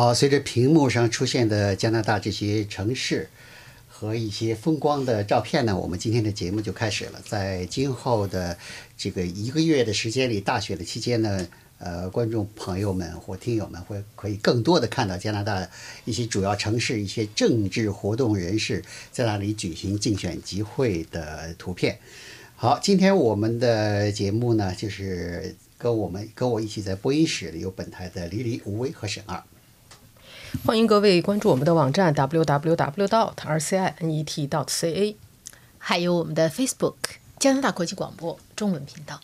好，随着屏幕上出现的加拿大这些城市和一些风光的照片呢，我们今天的节目就开始了。在今后的这个一个月的时间里，大选的期间呢，呃，观众朋友们或听友们会可以更多的看到加拿大一些主要城市一些政治活动人士在那里举行竞选集会的图片。好，今天我们的节目呢，就是跟我们跟我一起在播音室里有本台的黎黎、吴威和沈二。欢迎各位关注我们的网站 www.rcinet.ca，还有我们的 Facebook 加拿大国际广播中文频道。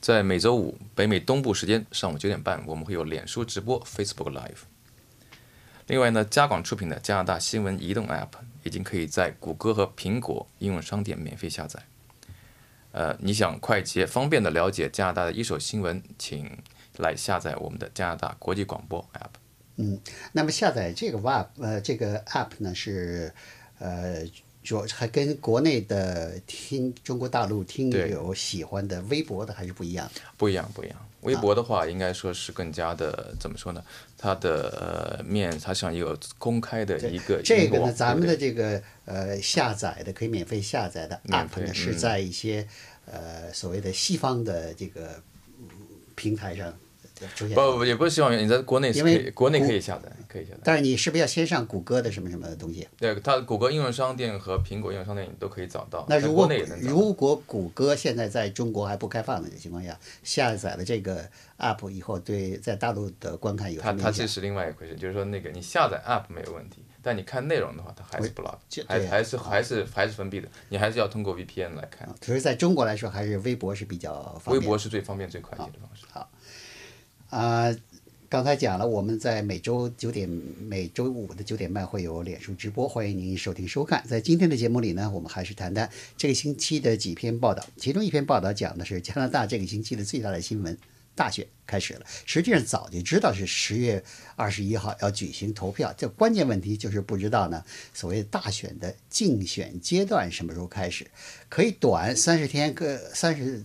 在每周五北美东部时间上午九点半，我们会有脸书直播 Facebook Live。另外呢，加广出品的加拿大新闻移动 App 已经可以在谷歌和苹果应用商店免费下载。呃，你想快捷方便的了解加拿大的一手新闻，请来下载我们的加拿大国际广播 App。嗯，那么下载这个 App 呃这个 App 呢是呃主要还跟国内的听中国大陆听友喜欢的微博的还是不一样。不一样，不一样。微博的话，应该说是更加的怎么说呢？它的呃面它像一个公开的一个这个呢，咱们的这个呃下载的可以免费下载的 App 呢，是在一些呃所谓的西方的这个平台上。不不也不是希望你在国内可以国内可以下载，可以下载。但是你是不是要先上谷歌的什么什么东西？对，它谷歌应用商店和苹果应用商店你都可以找到。那如果如果谷歌现在在中国还不开放的情况下，下载了这个 app 以后，对在大陆的观看有它它这是另外一回事，就是说那个你下载 app 没有问题，但你看内容的话，它还是 block，还还是还是还是封闭的，你还是要通过 VPN 来看。可是在中国来说，还是微博是比较方便。微博是最方便最快捷的方式。好，啊。刚才讲了，我们在每周九点、每周五的九点半会有脸书直播，欢迎您收听收看。在今天的节目里呢，我们还是谈谈这个星期的几篇报道。其中一篇报道讲的是加拿大这个星期的最大的新闻——大选开始了。实际上早就知道是十月二十一号要举行投票，这关键问题就是不知道呢，所谓大选的竞选阶段什么时候开始？可以短三十天，个三十。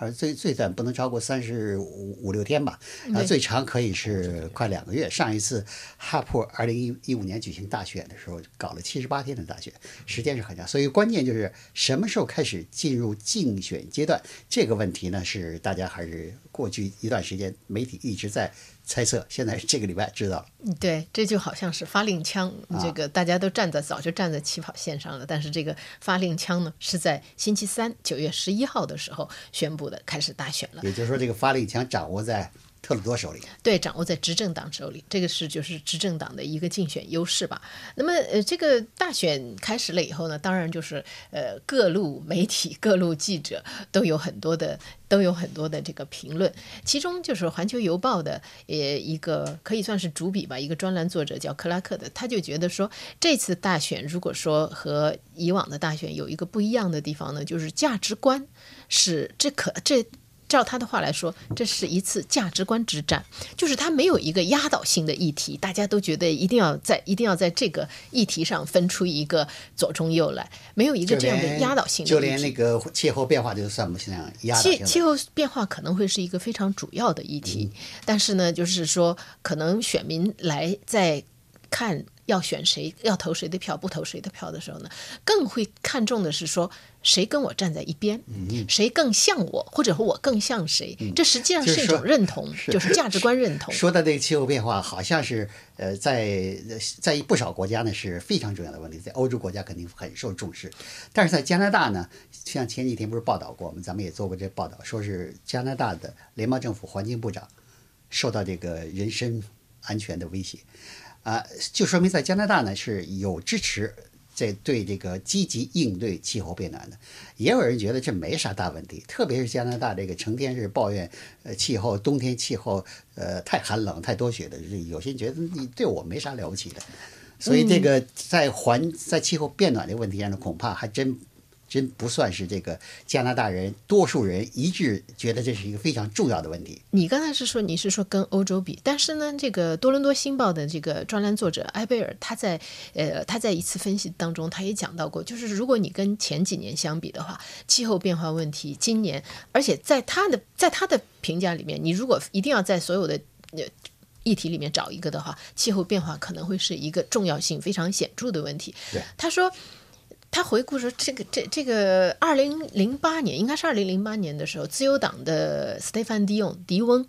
而最最短不能超过三十五五六天吧，啊，最长可以是快两个月。上一次哈珀二零一一五年举行大选的时候，搞了七十八天的大选，时间是很长。所以关键就是什么时候开始进入竞选阶段，这个问题呢，是大家还是过去一段时间媒体一直在。猜测现在这个礼拜知道了。对，这就好像是发令枪，这个大家都站在早就站在起跑线上了。但是这个发令枪呢，是在星期三九月十一号的时候宣布的，开始大选了。也就是说，这个发令枪掌握在。特鲁多手里，对，掌握在执政党手里，这个是就是执政党的一个竞选优势吧。那么，呃，这个大选开始了以后呢，当然就是呃，各路媒体、各路记者都有很多的都有很多的这个评论。其中就是《环球邮报》的呃一个可以算是主笔吧，一个专栏作者叫克拉克的，他就觉得说，这次大选如果说和以往的大选有一个不一样的地方呢，就是价值观是这可这。照他的话来说，这是一次价值观之战，就是他没有一个压倒性的议题，大家都觉得一定要在一定要在这个议题上分出一个左中右来，没有一个这样的压倒性的。就连那个气候变化就算不上压倒气气候变化可能会是一个非常主要的议题，但是呢，就是说可能选民来在看。要选谁，要投谁的票，不投谁的票的时候呢，更会看重的是说谁跟我站在一边，谁更像我，或者和我更像谁。这实际上是一种认同，就是价值观认同。说到这个气候变化，好像是呃，在在不少国家呢是非常重要的问题，在欧洲国家肯定很受重视，但是在加拿大呢，像前几天不是报道过，我们咱们也做过这报道，说是加拿大的联邦政府环境部长受到这个人身安全的威胁。啊，就说明在加拿大呢是有支持在对这个积极应对气候变暖的，也有人觉得这没啥大问题，特别是加拿大这个成天是抱怨呃气候冬天气候呃太寒冷太多雪的，有些人觉得你对我没啥了不起的，所以这个在环在气候变暖的问题上呢，恐怕还真。真不算是这个加拿大人多数人一致觉得这是一个非常重要的问题。你刚才是说你是说跟欧洲比，但是呢，这个多伦多新报的这个专栏作者埃贝尔他在呃他在一次分析当中他也讲到过，就是如果你跟前几年相比的话，气候变化问题今年，而且在他的在他的评价里面，你如果一定要在所有的呃。议题里面找一个的话，气候变化可能会是一个重要性非常显著的问题。对他说。他回顾说，这个这这个二零零八年应该是二零零八年的时候，自由党的斯蒂芬迪翁迪翁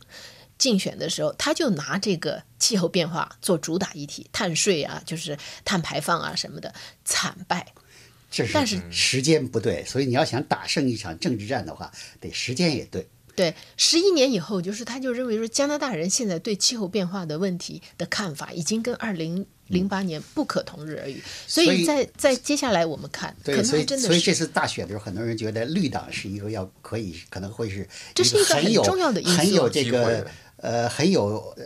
竞选的时候，他就拿这个气候变化做主打议题，碳税啊，就是碳排放啊什么的，惨败。这是但是时间不对，所以你要想打胜一场政治战的话，得时间也对。对，十一年以后，就是他就认为说，加拿大人现在对气候变化的问题的看法，已经跟二零零八年不可同日而语。所所以以在在接下来我们看，可，能还真的是所以这次大选的时候，很多人觉得绿党是一个要可以可能会是这是一个很重要的因素很有这机会个呃很有呃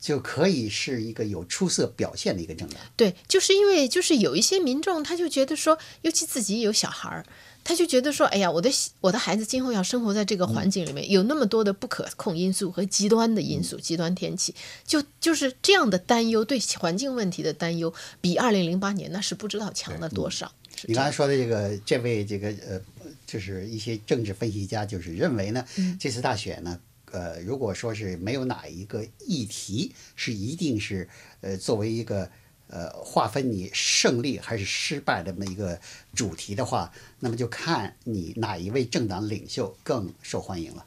就可以是一个有出色表现的一个政党。对，就是因为就是有一些民众，他就觉得说，尤其自己有小孩儿，他就觉得说，哎呀，我的我的孩子今后要生活在这个环境里面，有那么多的不可控因素和极端的因素，极端天气，就就是这样的担忧，对环境问题的担忧，比二零零八年那是不知道强了多少。你刚才说的这个，这位这个呃，就是一些政治分析家，就是认为呢，嗯。这次大选呢，呃，如果说是没有哪一个议题是一定是呃作为一个呃划分你胜利还是失败的这么一个主题的话，那么就看你哪一位政党领袖更受欢迎了。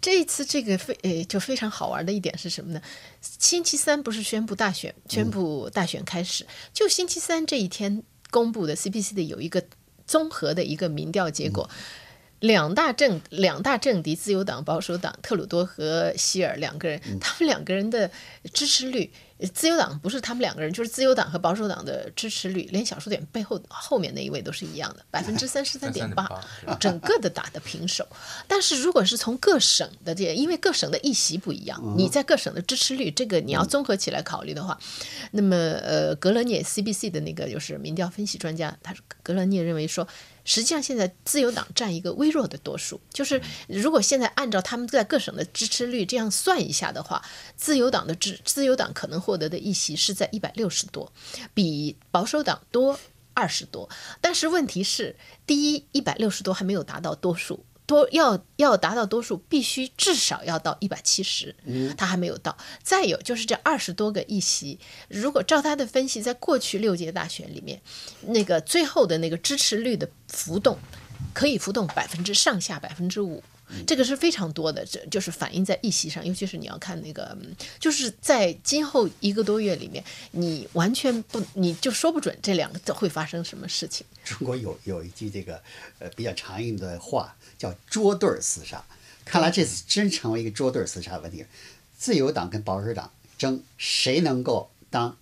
这一次这个非呃就非常好玩的一点是什么呢？星期三不是宣布大选，宣布大选开始，就星期三这一天公布的 CPC 的有一个综合的一个民调结果。两大政两大政敌，自由党、保守党，特鲁多和希尔两个人，他们两个人的支持率，呃自由党不是他们两个人，就是自由党和保守党的支持率，连小数点背后后面那一位都是一样的，百分之三十三点八，整个的打的平手。但是如果是从各省的这，因为各省的议席不一样，你在各省的支持率，这个你要综合起来考虑的话，那么呃，格勒涅 CBC 的那个就是民调分析专家，他格勒涅认为说。实际上，现在自由党占一个微弱的多数。就是如果现在按照他们在各省的支持率这样算一下的话，自由党的支自由党可能获得的议席是在一百六十多，比保守党多二十多。但是问题是，第一，一百六十多还没有达到多数。多要要达到多数，必须至少要到一百七十，他还没有到。再有就是这二十多个议席，如果照他的分析，在过去六届大选里面，那个最后的那个支持率的浮动，可以浮动百分之上下百分之五。这个是非常多的，这就是反映在议席上，尤其是你要看那个，嗯就是在今后一个多月里面，你完全不，你就说不准这两个会发生什么事情。中国有有一句这个呃比较常用的话叫捉对儿厮杀，看来这次真成为一个捉对儿厮杀的问题。自由党跟保守党争谁能够当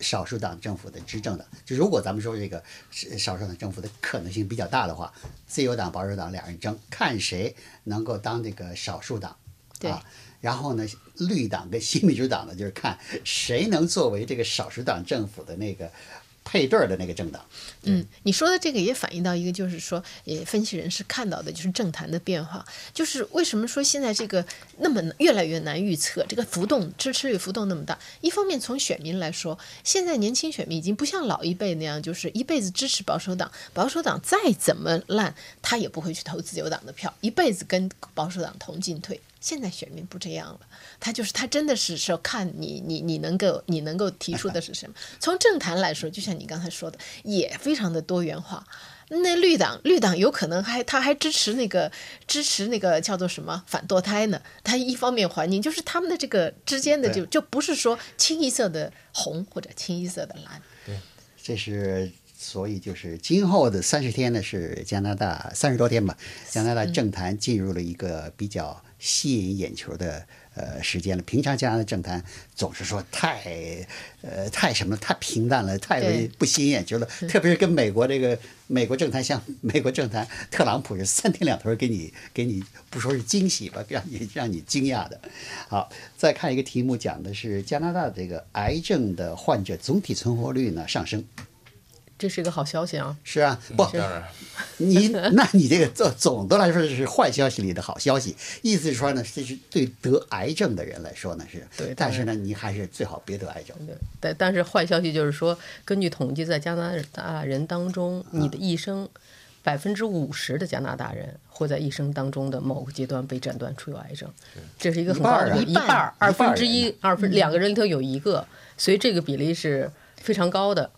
少数党政府的执政的，就如果咱们说这个是少数党政府的可能性比较大的话，自由党、保守党两人争，看谁能够当这个少数党。对啊，然后呢，绿党跟新民主党呢，就是看谁能作为这个少数党政府的那个配对儿的那个政党。嗯，你说的这个也反映到一个，就是说，也分析人士看到的就是政坛的变化，就是为什么说现在这个那么越来越难预测，这个浮动支持率浮动那么大。一方面从选民来说，现在年轻选民已经不像老一辈那样，就是一辈子支持保守党，保守党再怎么烂，他也不会去投自由党的票，一辈子跟保守党同进退。现在选民不这样了，他就是他真的是说看你你你能够你能够提出的是什么。从政坛来说，就像你刚才说的，也非常的多元化。那绿党绿党有可能还他还支持那个支持那个叫做什么反堕胎呢？他一方面环境就是他们的这个之间的就就不是说清一色的红或者清一色的蓝。对这是所以就是今后的三十天呢，是加拿大三十多天吧，加拿大政坛进入了一个比较吸引眼球的呃时间了。平常加拿大政坛总是说太呃太什么太平淡了，太不吸引眼球了，特别是跟美国这个美国政坛像 美国政坛，特朗普是三天两头给你给你不说是惊喜吧，让你让你惊讶的。好，再看一个题目，讲的是加拿大这个癌症的患者总体存活率呢上升。这是一个好消息啊！是啊，不，当然，你那你这个总总的来说是坏消息里的好消息，意思是说呢，这是对得癌症的人来说呢是，对但是呢，你还是最好别得癌症。对，但但是坏消息就是说，根据统计，在加拿大人当中，你的一生百分之五十的加拿大人会在一生当中的某个阶段被诊断出有癌症，这是一个很高的一半儿啊一半儿，二分之一，二分两个人里头有一个，所以这个比例是非常高的。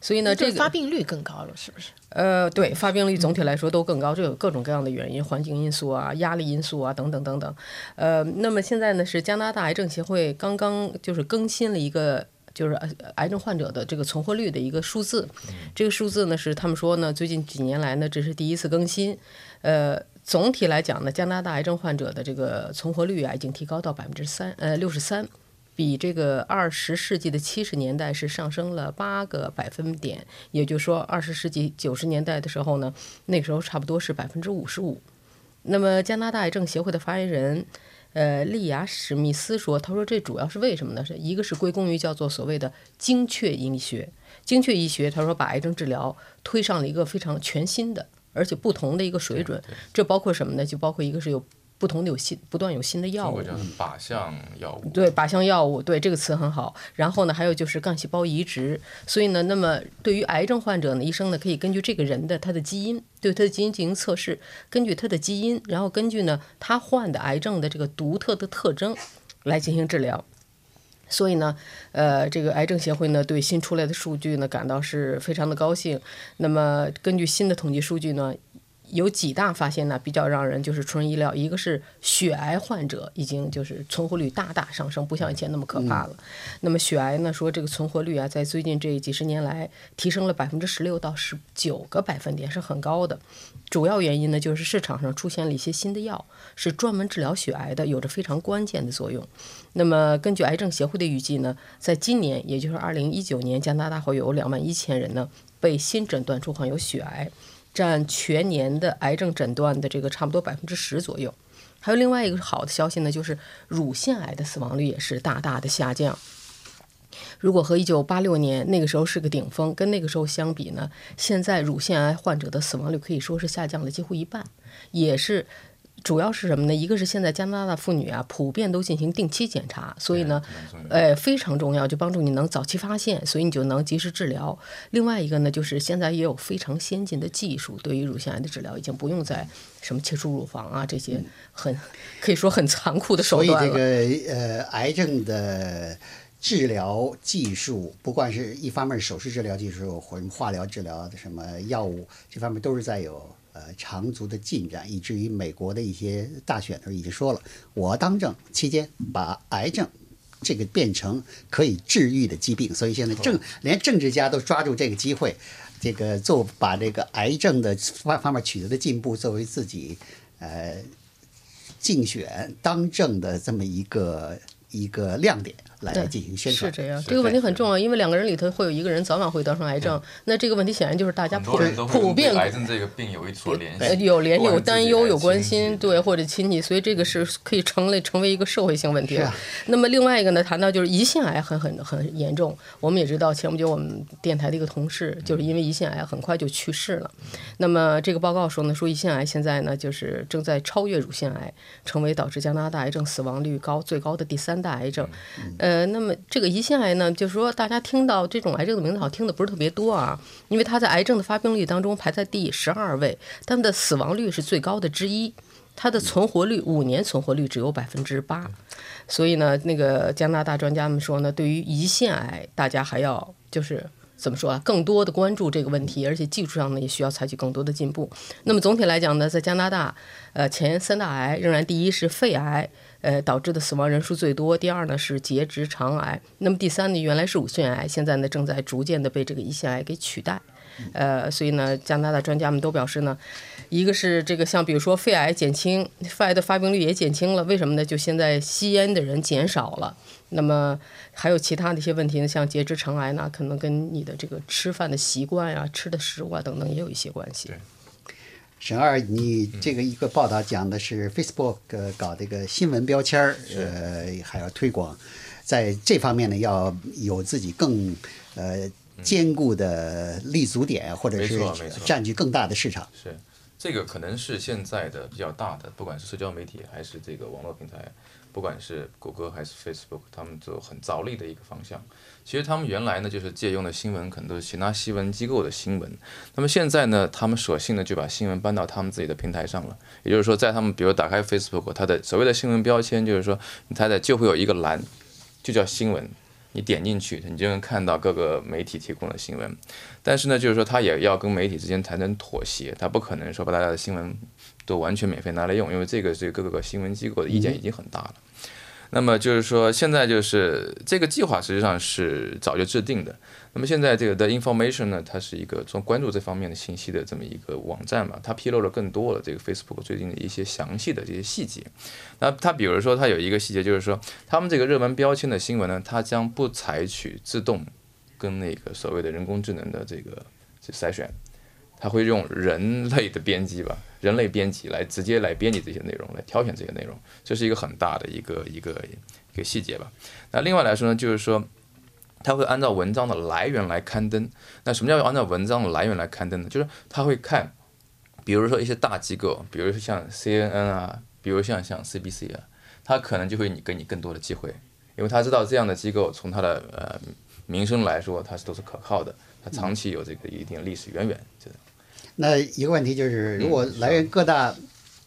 所以呢，这这个个发病率更高了，是不是？呃，对，发病率总体来说都更高，这有各种各样的原因，环境因素啊、压力因素啊等等等等。呃，那么现在呢是加拿大癌症协会刚刚就是更新了一个。就是呃癌症患者的这个存活率的一个数字，这个数字呢是他们说呢，最近几年来呢这是第一次更新，呃，总体来讲呢，加拿大癌症患者的这个存活率啊已经提高到百分之三呃六十三，比这个二十世纪的七十年代是上升了八个百分点，也就是说，二十世纪九十年代的时候呢，那个时候差不多是百分之五十五。那么加拿大癌症协会的发言人，呃，利亚史密斯说：“他说这主要是为什么呢？是一个是归功于叫做所谓的精确医学，精确医学，他说把癌症治疗推上了一个非常全新的，而且不同的一个水准。这包括什么呢？就包括一个是有不同的有新不断有新的药物靶向药物。对靶向药物，对这个词很好。然后呢，还有就是干细胞移植。所以呢，那么对于癌症患者呢，医生呢可以根据这个人的他的基因，对他的基因进行测试，根据他的基因，然后根据呢他患的癌症的这个独特的特征来进行治疗。所以呢，呃，这个癌症协会呢对新出来的数据呢感到是非常的高兴。那么根据新的统计数据呢，有几大发现呢，比较让人就是出人意料。一个是血癌患者已经就是存活率大大上升，不像以前那么可怕了。那么血癌呢，说这个存活率啊，在最近这几十年来提升了百分之十六到十九个百分点，是很高的。主要原因呢，就是市场上出现了一些新的药，是专门治疗血癌的，有着非常关键的作用。那么根据癌症协会的预计呢，在今年，也就是二零一九年，加拿大会有两万一千人呢被新诊断出患有血癌。占全年的癌症诊断的这个差不多百分之十左右。还有另外一个好的消息呢，就是乳腺癌的死亡率也是大大的下降。如果和一九八六年那个时候是个顶峰，跟那个时候相比呢，现在乳腺癌患者的死亡率可以说是下降了几乎一半，也是。主要是什么呢？一个是现在加拿大妇女啊，普遍都进行定期检查，所以呢，呃，非常重要，就帮助你能早期发现，所以你就能及时治疗。另外一个呢，就是现在也有非常先进的技术，对于乳腺癌的治疗已经不用再什么切除乳房啊这些很可以说很残酷的手段所以这。个呃，癌症的治疗技术，不管是一方面手术治疗技术，或者化疗治疗的什么药物，这方面都是在有呃长足的进展，以至于美国的一些大选的时候已经说了，我当政期间把癌症。这个变成可以治愈的疾病，所以现在政连政治家都抓住这个机会，这个做把这个癌症的方方面取得的进步作为自己呃竞选当政的这么一个一个亮点来对进行宣传。是这样，这个问题很重要，因为两个人里头会有一个人早晚会得上癌症，那这个问题显然就是大家普普遍癌症这个病有一所联呃系，有联系有担忧、有关心，对或者亲戚，所以这个是可以成为成为一个社会性问题了。那么另外一个呢，谈到就是胰腺癌很很很严重，我们也知道前不久我们电台的一个同事就是因为胰腺癌很快就去世了。那么这个报告说呢，说胰腺癌现在呢就是正在超越乳腺癌，成为导致加拿大癌症死亡率高最高的第三大癌症。呃，呃那么这个胰腺癌呢，就是说大家听到这种癌症的名字好像听的不是特别多啊，因为它在癌症的发病率当中排在第十二位，但它的死亡率是最高的之一。它的存活率五年存活率只有百分之八，所以呢，那个加拿大专家们说呢，对于胰腺癌，大家还要就是怎么说啊，更多的关注这个问题，而且技术上呢也需要采取更多的进步。那么总体来讲呢，在加拿大，呃，前三大癌仍然第一是肺癌，呃，导致的死亡人数最多；第二呢是结直肠癌，那么第三呢原来是乳腺癌，现在呢正在逐渐的被这个胰腺癌给取代。呃，所以呢，加拿大专家们都表示呢，一个是这个像比如说肺癌减轻，肺癌的发病率也减轻了，为什么呢？就现在吸烟的人减少了，那么还有其他的一些问题呢，像结直肠癌呢，可能跟你的这个吃饭的习惯呀、吃的食物啊等等也有一些关系。沈二，你这个一个报道讲的是 Facebook 呃搞这个新闻标签儿，呃，还要推广，在这方面呢要有自己更呃坚固的立足点，或者是占据更大的市场。是，这个可能是现在的比较大的，不管是社交媒体还是这个网络平台，不管是谷歌还是 Facebook，他们都很着力的一个方向。其实他们原来呢，就是借用的新闻可能都是其他新闻机构的新闻，那么现在呢，他们索性呢就把新闻搬到他们自己的平台上了。也就是说，在他们比如打开 Facebook，它的所谓的新闻标签，就是说它的就会有一个栏，就叫新闻。你点进去，你就能看到各个媒体提供的新闻。但是呢，就是说它也要跟媒体之间谈成妥协，它不可能说把大家的新闻都完全免费拿来用，因为这个是各个新闻机构的意见已经很大了。那么就是说，现在就是这个计划实际上是早就制定的。那么现在这个的 information 呢，它是一个从关注这方面的信息的这么一个网站嘛，它披露了更多了这个 Facebook 最近的一些详细的这些细节。那它比如说，它有一个细节就是说，他们这个热门标签的新闻呢，它将不采取自动跟那个所谓的人工智能的这个筛选。它会用人类的编辑吧，人类编辑来直接来编辑这些内容，来挑选这些内容，这是一个很大的一个一个一个细节吧。那另外来说呢，就是说，他会按照文章的来源来刊登。那什么叫按照文章的来源来刊登呢？就是他会看，比如说一些大机构，比如说像 CNN 啊，比如像像 CBC 啊，他可能就会你给你更多的机会，因为他知道这样的机构从他的呃名声来说，它是都是可靠的，它长期有这个一定历史渊源，这。那一个问题就是，如果来源各大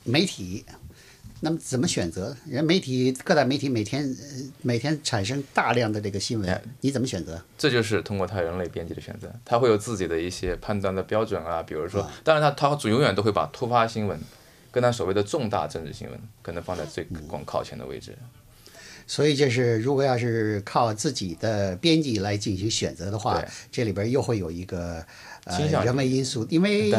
媒体，那么怎么选择？人媒体各大媒体每天每天产生大量的这个新闻，你怎么选择？这就是通过他人类编辑的选择，他会有自己的一些判断的标准啊。比如说，当然他他永远都会把突发新闻跟他所谓的重大政治新闻可能放在最更靠前的位置。所以就是，如果要是靠自己的编辑来进行选择的话，这里边又会有一个。呃，人为因素，因为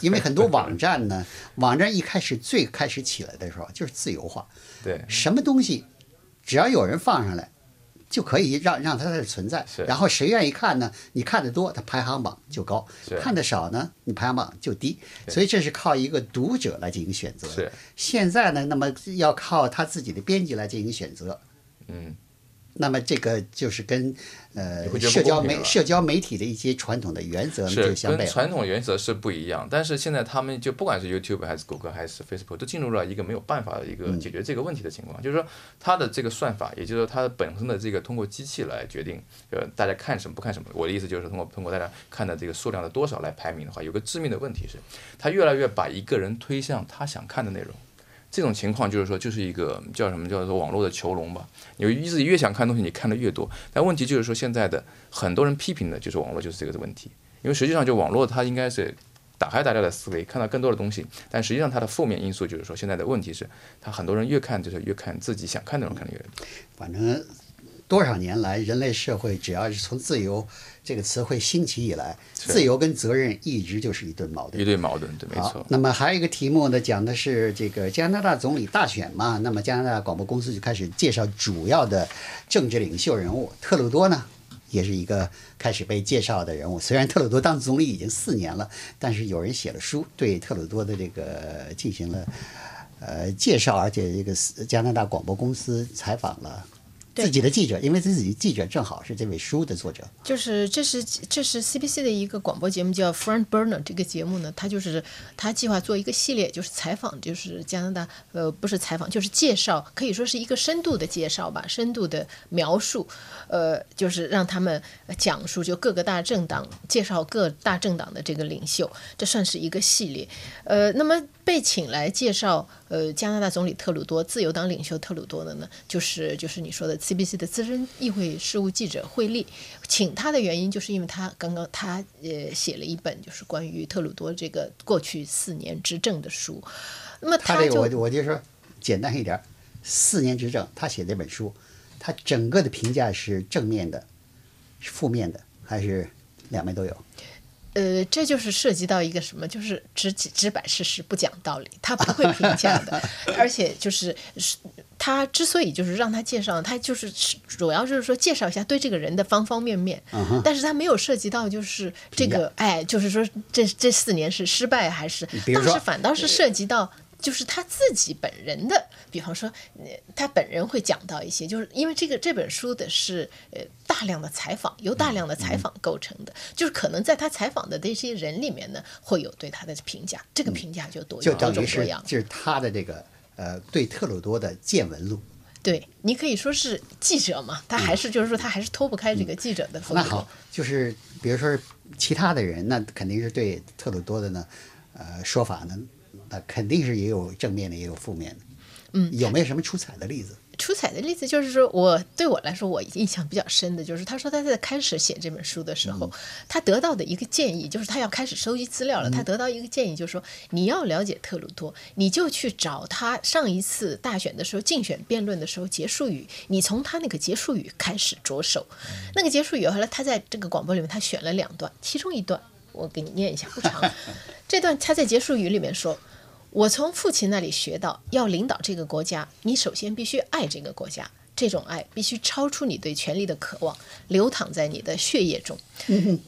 因为很多网站呢，网站一开始最开始起来的时候就是自由化，对，什么东西只要有人放上来，就可以让让它在这存在，然后谁愿意看呢？你看的多，它排行榜就高；看的少呢，你排行榜就低。所以这是靠一个读者来进行选择。是现在呢，那么要靠他自己的编辑来进行选择。嗯。那么这个就是跟呃社交媒社交媒体的一些传统的原则就相悖。传统原则是不一样，但是现在他们就不管是 YouTube 还是谷歌还是 Facebook，都进入了一个没有办法的一个解决这个问题的情况。就是说，它的这个算法，也就是说它本身的这个通过机器来决定，呃，大家看什么不看什么。我的意思就是通过通过大家看的这个数量的多少来排名的话，有个致命的问题是，它越来越把一个人推向他想看的内容。这种情况就是说，就是一个叫什么叫做网络的囚笼吧。你自己越想看东西，你看的越多。但问题就是说，现在的很多人批评的就是网络就是这个问题。因为实际上，就网络它应该是打开大家的思维，看到更多的东西。但实际上，它的负面因素就是说，现在的问题是，他很多人越看就是越看自己想看的内容看的越多。反正多少年来，人类社会只要是从自由。这个词汇兴起以来，自由跟责任一直就是一对矛盾。一对矛盾，对，没错。那么还有一个题目呢，讲的是这个加拿大总理大选嘛。那么加拿大广播公司就开始介绍主要的政治领袖人物。特鲁多呢，也是一个开始被介绍的人物。虽然特鲁多当总理已经四年了，但是有人写了书对特鲁多的这个进行了呃介绍，而且这个加拿大广播公司采访了。自己的记者，因为自己记者正好是这位书的作者。就是这是这是 CBC 的一个广播节目，叫 Front Burner。这个节目呢，他就是他计划做一个系列，就是采访，就是加拿大呃不是采访，就是介绍，可以说是一个深度的介绍吧，深度的描述，呃，就是让他们讲述就各个大政党介绍各大政党的这个领袖，这算是一个系列。呃，那么被请来介绍呃加拿大总理特鲁多、自由党领袖特鲁多的呢，就是就是你说的。CBC 的资深议会事务记者惠利，请他的原因就是因为他刚刚他呃写了一本就是关于特鲁多这个过去四年执政的书。那么他这个我我就说简单一点，四年执政，他写这本书，他整个的评价是正面的，是负面的，还是两面都有？呃，这就是涉及到一个什么，就是只只摆事实不讲道理，他不会评价的，而且就是他之所以就是让他介绍，他就是主要就是说介绍一下对这个人的方方面面，但是他没有涉及到就是这个，哎，就是说这这四年是失败还是，倒是反倒是涉及到。就是他自己本人的，比方说，他本人会讲到一些，就是因为这个这本书的是呃大量的采访，由大量的采访构成的，就是可能在他采访的这些人里面呢，会有对他的评价，这个评价就多就多种多样。就是他的这个呃对特鲁多的见闻录。对你可以说是记者嘛，他还是就是说他还是脱不开这个记者的风格。那好，就是比如说其他的人，那肯定是对特鲁多的呢，呃，说法呢，那肯定是也有正面的，也有负面的。嗯，有没有什么出彩的例子？出彩的例子就是说，我对我来说，我印象比较深的就是，他说他在开始写这本书的时候，他得到的一个建议就是，他要开始收集资料了。他得到一个建议就是说，你要了解特鲁多，你就去找他上一次大选的时候竞选辩论的时候结束语，你从他那个结束语开始着手。那个结束语后来他在这个广播里面他选了两段，其中一段我给你念一下，不长。这段他在结束语里面说。我从父亲那里学到，要领导这个国家，你首先必须爱这个国家，这种爱必须超出你对权力的渴望，流淌在你的血液中。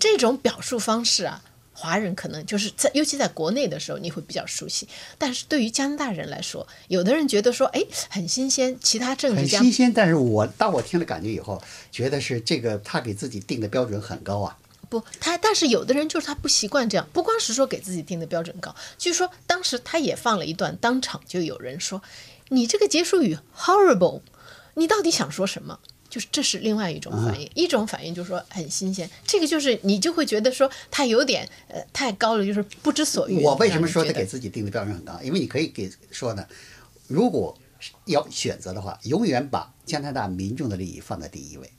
这种表述方式啊，华人可能就是在，尤其在国内的时候，你会比较熟悉。但是对于加拿大人来说，有的人觉得说，哎，很新鲜。其他政治家很新鲜，但是我当我听了感觉以后，觉得是这个他给自己定的标准很高啊。不，他但是有的人就是他不习惯这样，不光是说给自己定的标准高，据说当时他也放了一段，当场就有人说：“你这个结束语 horrible，你到底想说什么？”就是这是另外一种反应，一种反应就是说很新鲜，这个就是你就会觉得说他有点呃太高了，就是不知所云。我为什么说他他给自己定的标准很高？因为你可以给说呢，如果要选择的话，永远把加拿大民众的利益放在第一位。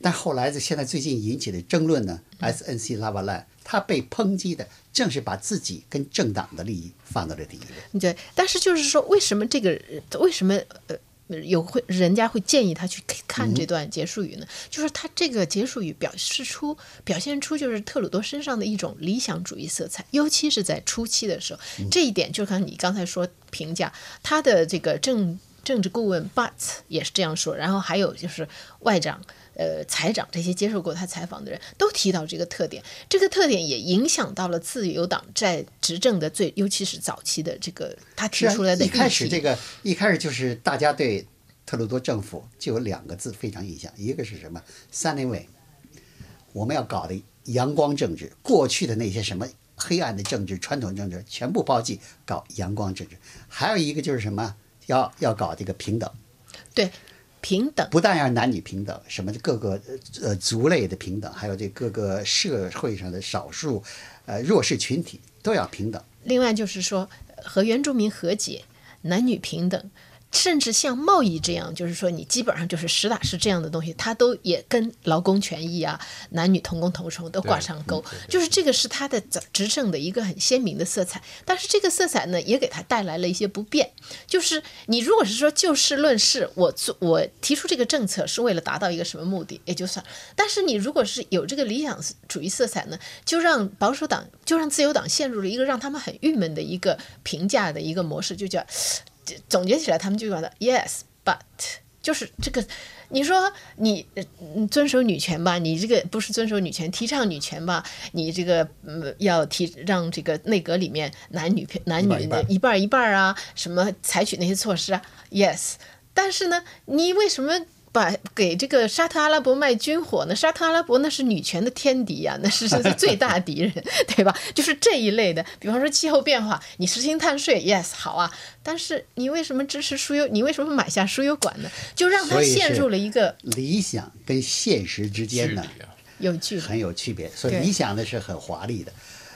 但后来的现在最近引起的争论呢，SNC 拉瓦兰他被抨击的正是把自己跟政党的利益放到了第一位。对，但是就是说，为什么这个为什么呃有会人家会建议他去看这段结束语呢？就是他这个结束语表示出表现出就是特鲁多身上的一种理想主义色彩，尤其是在初期的时候，这一点就看你刚才说评价他的这个政政治顾问 Butts 也是这样说，然后还有就是外长。呃，财长这些接受过他采访的人都提到这个特点，这个特点也影响到了自由党在执政的最，尤其是早期的这个他提出来的一开始这个一开始就是大家对特鲁多政府就有两个字非常印象，一个是什么？三 w a y 我们要搞的阳光政治，过去的那些什么黑暗的政治、传统政治全部抛弃，搞阳光政治。还有一个就是什么？要要搞这个平等。对。平等不但要男女平等，什么各个呃族类的平等，还有这各个社会上的少数呃弱势群体都要平等。另外就是说和原住民和解，男女平等。甚至像贸易这样，就是说你基本上就是实打实这样的东西，它都也跟劳工权益啊、男女同工同酬都挂上钩。就是这个是他的执政的一个很鲜明的色彩。但是这个色彩呢，也给他带来了一些不便。就是你如果是说就事论事，我做我提出这个政策是为了达到一个什么目的也就算。但是你如果是有这个理想主义色彩呢，就让保守党就让自由党陷入了一个让他们很郁闷的一个评价的一个模式，就叫。总结起来，他们就觉得 yes but 就是这个，你说你遵守女权吧，你这个不是遵守女权，提倡女权吧，你这个嗯要提让这个内阁里面男女男女的一半一半啊，什么采取那些措施啊，yes，但是呢，你为什么？把给这个沙特阿拉伯卖军火呢？沙特阿拉伯那是女权的天敌呀，那是最大敌人，对吧？就是这一类的，比方说气候变化，你实行碳税，yes，好啊。但是你为什么支持输油？你为什么买下输油管呢？就让他陷入了一个理想跟现实之间呢有距很有区别。所以理想的是很华丽的，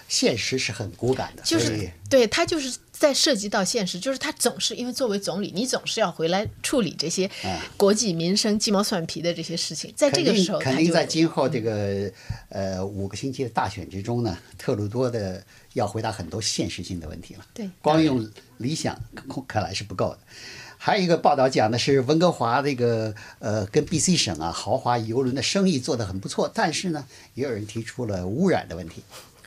现实是很骨感的。就是对他就是。再涉及到现实，就是他总是因为作为总理，你总是要回来处理这些国计民生、鸡毛蒜皮的这些事情。在这个时候，肯定在今后这个呃五个星期的大选之中呢，特鲁多的要回答很多现实性的问题了。对，光用理想看来是不够的。还有一个报道讲的是温哥华这个呃跟 BC 省啊豪华游轮的生意做得很不错，但是呢，也有人提出了污染的问题。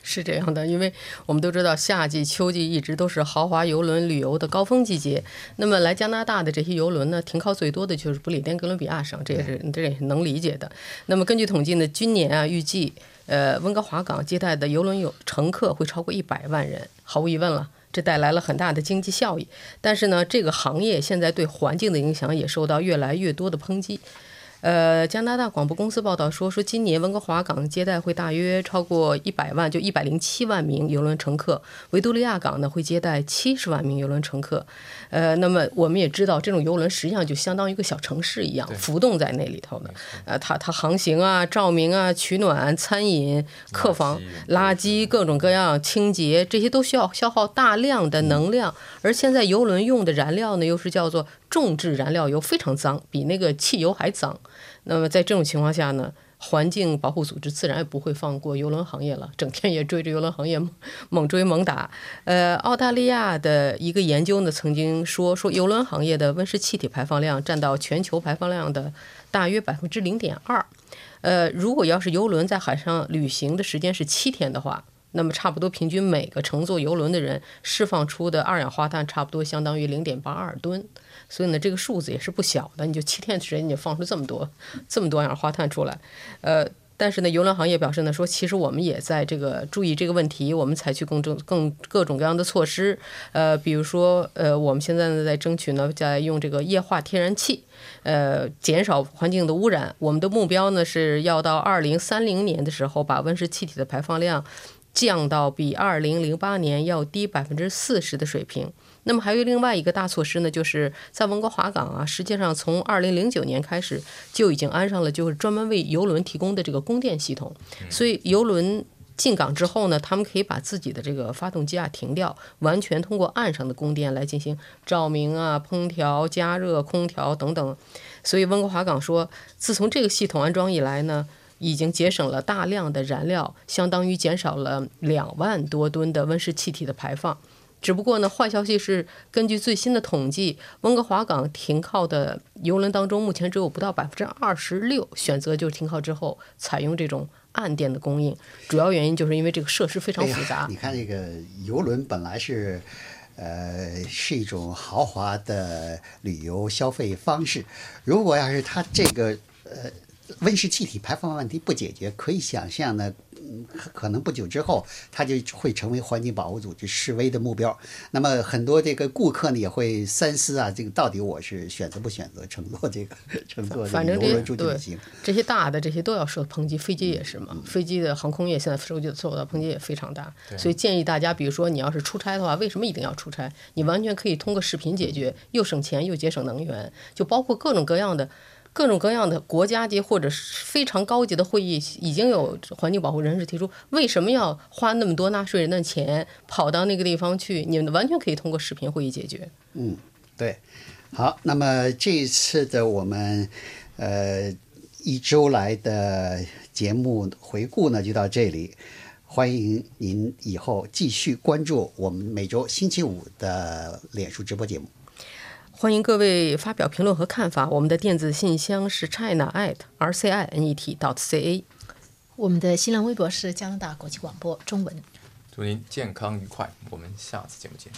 是这样的，因为我们都知道夏季、秋季一直都是豪华游轮旅游的高峰季节。那么来加拿大的这些游轮呢，停靠最多的就是不列颠哥伦比亚省，这也是这也是能理解的。那么根据统计呢，今年啊，预计呃温哥华港接待的游轮有乘客会超过一百万人。毫无疑问了，这带来了很大的经济效益。但是呢，这个行业现在对环境的影响也受到越来越多的抨击。呃，加拿大广播公司报道说，说今年温哥华港接待会大约超过一百万，就一百零七万名游轮乘客；维多利亚港呢会接待七十万名游轮乘客。呃，那么我们也知道，这种游轮实际上就相当于一个小城市一样，浮动在那里头的。呃，它它航行啊、照明啊、取暖、餐饮、客房、垃圾、各种各样清洁，这些都需要消耗大量的能量。而现在游轮用的燃料呢，又是叫做重质燃料油，非常脏，比那个汽油还脏。那么在这种情况下呢，环境保护组织自然也不会放过邮轮行业了，整天也追着邮轮行业猛追猛打。呃，澳大利亚的一个研究呢，曾经说说邮轮行业的温室气体排放量占到全球排放量的大约百分之零点二。呃，如果要是游轮在海上旅行的时间是七天的话，那么差不多平均每个乘坐邮轮的人释放出的二氧化碳差不多相当于零点八二吨。所以呢，这个数字也是不小的。你就七天时间，你就放出这么多、这么多二氧化碳出来，呃，但是呢，邮轮行业表示呢，说其实我们也在这个注意这个问题，我们采取更正、更各种各样的措施，呃，比如说，呃，我们现在呢在争取呢，在用这个液化天然气，呃，减少环境的污染。我们的目标呢是要到二零三零年的时候，把温室气体的排放量降到比二零零八年要低百分之四十的水平。那么还有另外一个大措施呢，就是在温哥华港啊，实际上从二零零九年开始就已经安上了，就是专门为游轮提供的这个供电系统。所以游轮进港之后呢，他们可以把自己的这个发动机啊停掉，完全通过岸上的供电来进行照明啊、烹调、加热、空调等等。所以温哥华港说，自从这个系统安装以来呢，已经节省了大量的燃料，相当于减少了两万多吨的温室气体的排放。只不过呢，坏消息是，根据最新的统计，温哥华港停靠的游轮当中，目前只有不到百分之二十六选择就停靠之后采用这种岸电的供应。主要原因就是因为这个设施非常复杂。你看这个游轮本来是，呃，是一种豪华的旅游消费方式，如果要是它这个呃温室气体排放问题不解决，可以想象呢。可能不久之后，它就会成为环境保护组织示威的目标。那么很多这个顾客呢也会三思啊，这个到底我是选择不选择乘坐这个 乘坐反正游轮出去旅行？这些大的这些都要受抨击，飞机也是嘛。飞机的航空业现在受受到抨击也非常大，所以建议大家，比如说你要是出差的话，为什么一定要出差？你完全可以通过视频解决，又省钱又节省能源，就包括各种各样的。各种各样的国家级或者非常高级的会议，已经有环境保护人士提出，为什么要花那么多纳税人的钱跑到那个地方去？你们完全可以通过视频会议解决。嗯，对。好，那么这一次的我们呃一周来的节目回顾呢，就到这里。欢迎您以后继续关注我们每周星期五的脸书直播节目。欢迎各位发表评论和看法。我们的电子信箱是 china at r c i n e t dot c a。我们的新浪微博是加拿大国际广播中文。祝您健康愉快，我们下次节目见。